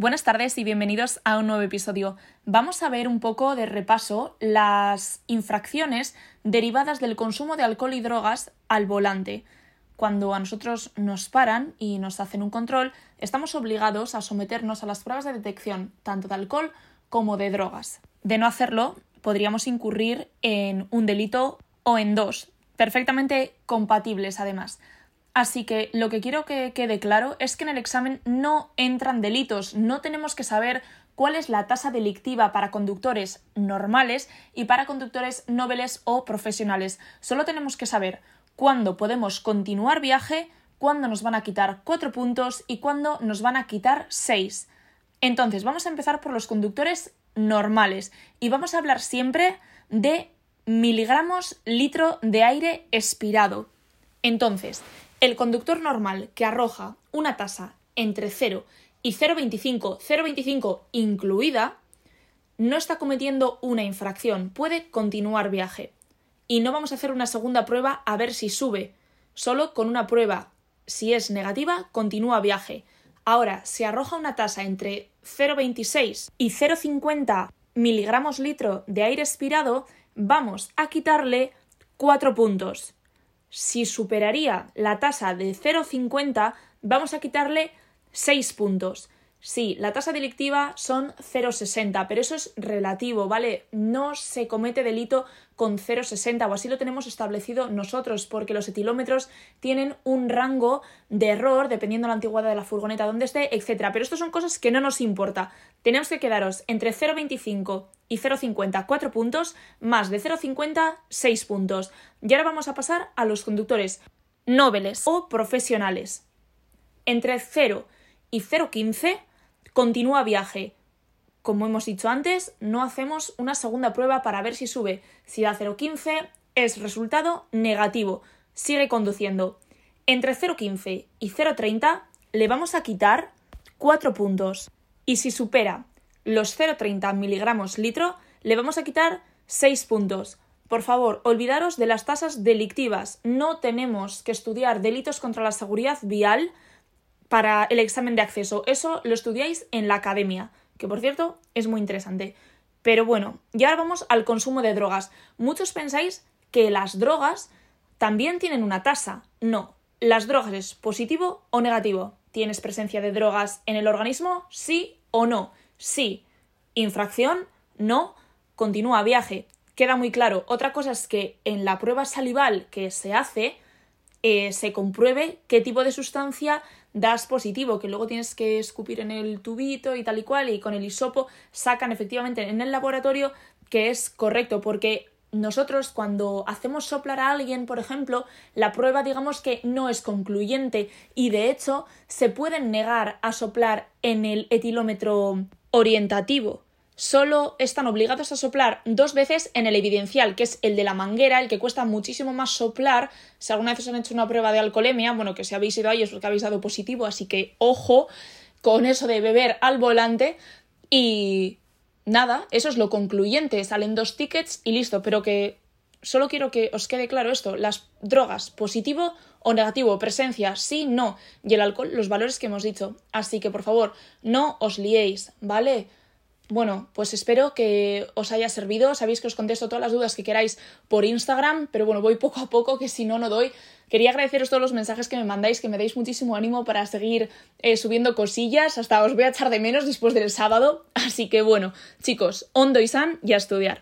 Buenas tardes y bienvenidos a un nuevo episodio. Vamos a ver un poco de repaso las infracciones derivadas del consumo de alcohol y drogas al volante. Cuando a nosotros nos paran y nos hacen un control, estamos obligados a someternos a las pruebas de detección tanto de alcohol como de drogas. De no hacerlo, podríamos incurrir en un delito o en dos, perfectamente compatibles además. Así que lo que quiero que quede claro es que en el examen no entran delitos, no tenemos que saber cuál es la tasa delictiva para conductores normales y para conductores nobles o profesionales. Solo tenemos que saber cuándo podemos continuar viaje, cuándo nos van a quitar cuatro puntos y cuándo nos van a quitar seis. Entonces, vamos a empezar por los conductores normales y vamos a hablar siempre de miligramos litro de aire expirado. Entonces, el conductor normal que arroja una tasa entre 0 y 0,25, 0,25 incluida, no está cometiendo una infracción, puede continuar viaje. Y no vamos a hacer una segunda prueba a ver si sube. Solo con una prueba, si es negativa, continúa viaje. Ahora, si arroja una tasa entre 0,26 y 0,50 miligramos litro de aire expirado, vamos a quitarle 4 puntos si superaría la tasa de 0,50, vamos a quitarle 6 puntos. Sí, la tasa delictiva son 0,60, pero eso es relativo, ¿vale? No se comete delito con 0,60 o así lo tenemos establecido nosotros, porque los etilómetros tienen un rango de error dependiendo de la antigüedad de la furgoneta, donde esté, etc. Pero esto son cosas que no nos importa. Tenemos que quedaros entre 0,25 y 0,50 4 puntos, más de 0,50 6 puntos. Y ahora vamos a pasar a los conductores nobles o profesionales. Entre 0 y 0,15 Continúa viaje. Como hemos dicho antes, no hacemos una segunda prueba para ver si sube. Si da 0,15 es resultado negativo. Sigue conduciendo. Entre 0,15 y 0,30 le vamos a quitar 4 puntos. Y si supera los 0,30 miligramos litro, le vamos a quitar 6 puntos. Por favor, olvidaros de las tasas delictivas. No tenemos que estudiar delitos contra la seguridad vial para el examen de acceso. Eso lo estudiáis en la academia, que por cierto es muy interesante. Pero bueno, ya ahora vamos al consumo de drogas. Muchos pensáis que las drogas también tienen una tasa. No, las drogas es positivo o negativo. ¿Tienes presencia de drogas en el organismo? Sí o no. Sí. Infracción? No. Continúa viaje. Queda muy claro. Otra cosa es que en la prueba salival que se hace eh, se compruebe qué tipo de sustancia das positivo, que luego tienes que escupir en el tubito y tal y cual, y con el hisopo sacan efectivamente en el laboratorio que es correcto, porque nosotros cuando hacemos soplar a alguien, por ejemplo, la prueba digamos que no es concluyente y de hecho se pueden negar a soplar en el etilómetro orientativo solo están obligados a soplar dos veces en el evidencial, que es el de la manguera, el que cuesta muchísimo más soplar. Si alguna vez os han hecho una prueba de alcoholemia, bueno, que si habéis ido ahí es porque habéis dado positivo, así que ojo con eso de beber al volante. Y nada, eso es lo concluyente. Salen dos tickets y listo, pero que solo quiero que os quede claro esto, las drogas, positivo o negativo, presencia, sí, no, y el alcohol, los valores que hemos dicho. Así que por favor, no os liéis, ¿vale? Bueno, pues espero que os haya servido. Sabéis que os contesto todas las dudas que queráis por Instagram, pero bueno, voy poco a poco, que si no, no doy. Quería agradeceros todos los mensajes que me mandáis, que me dais muchísimo ánimo para seguir eh, subiendo cosillas. Hasta os voy a echar de menos después del sábado. Así que bueno, chicos, hondo y san y a estudiar.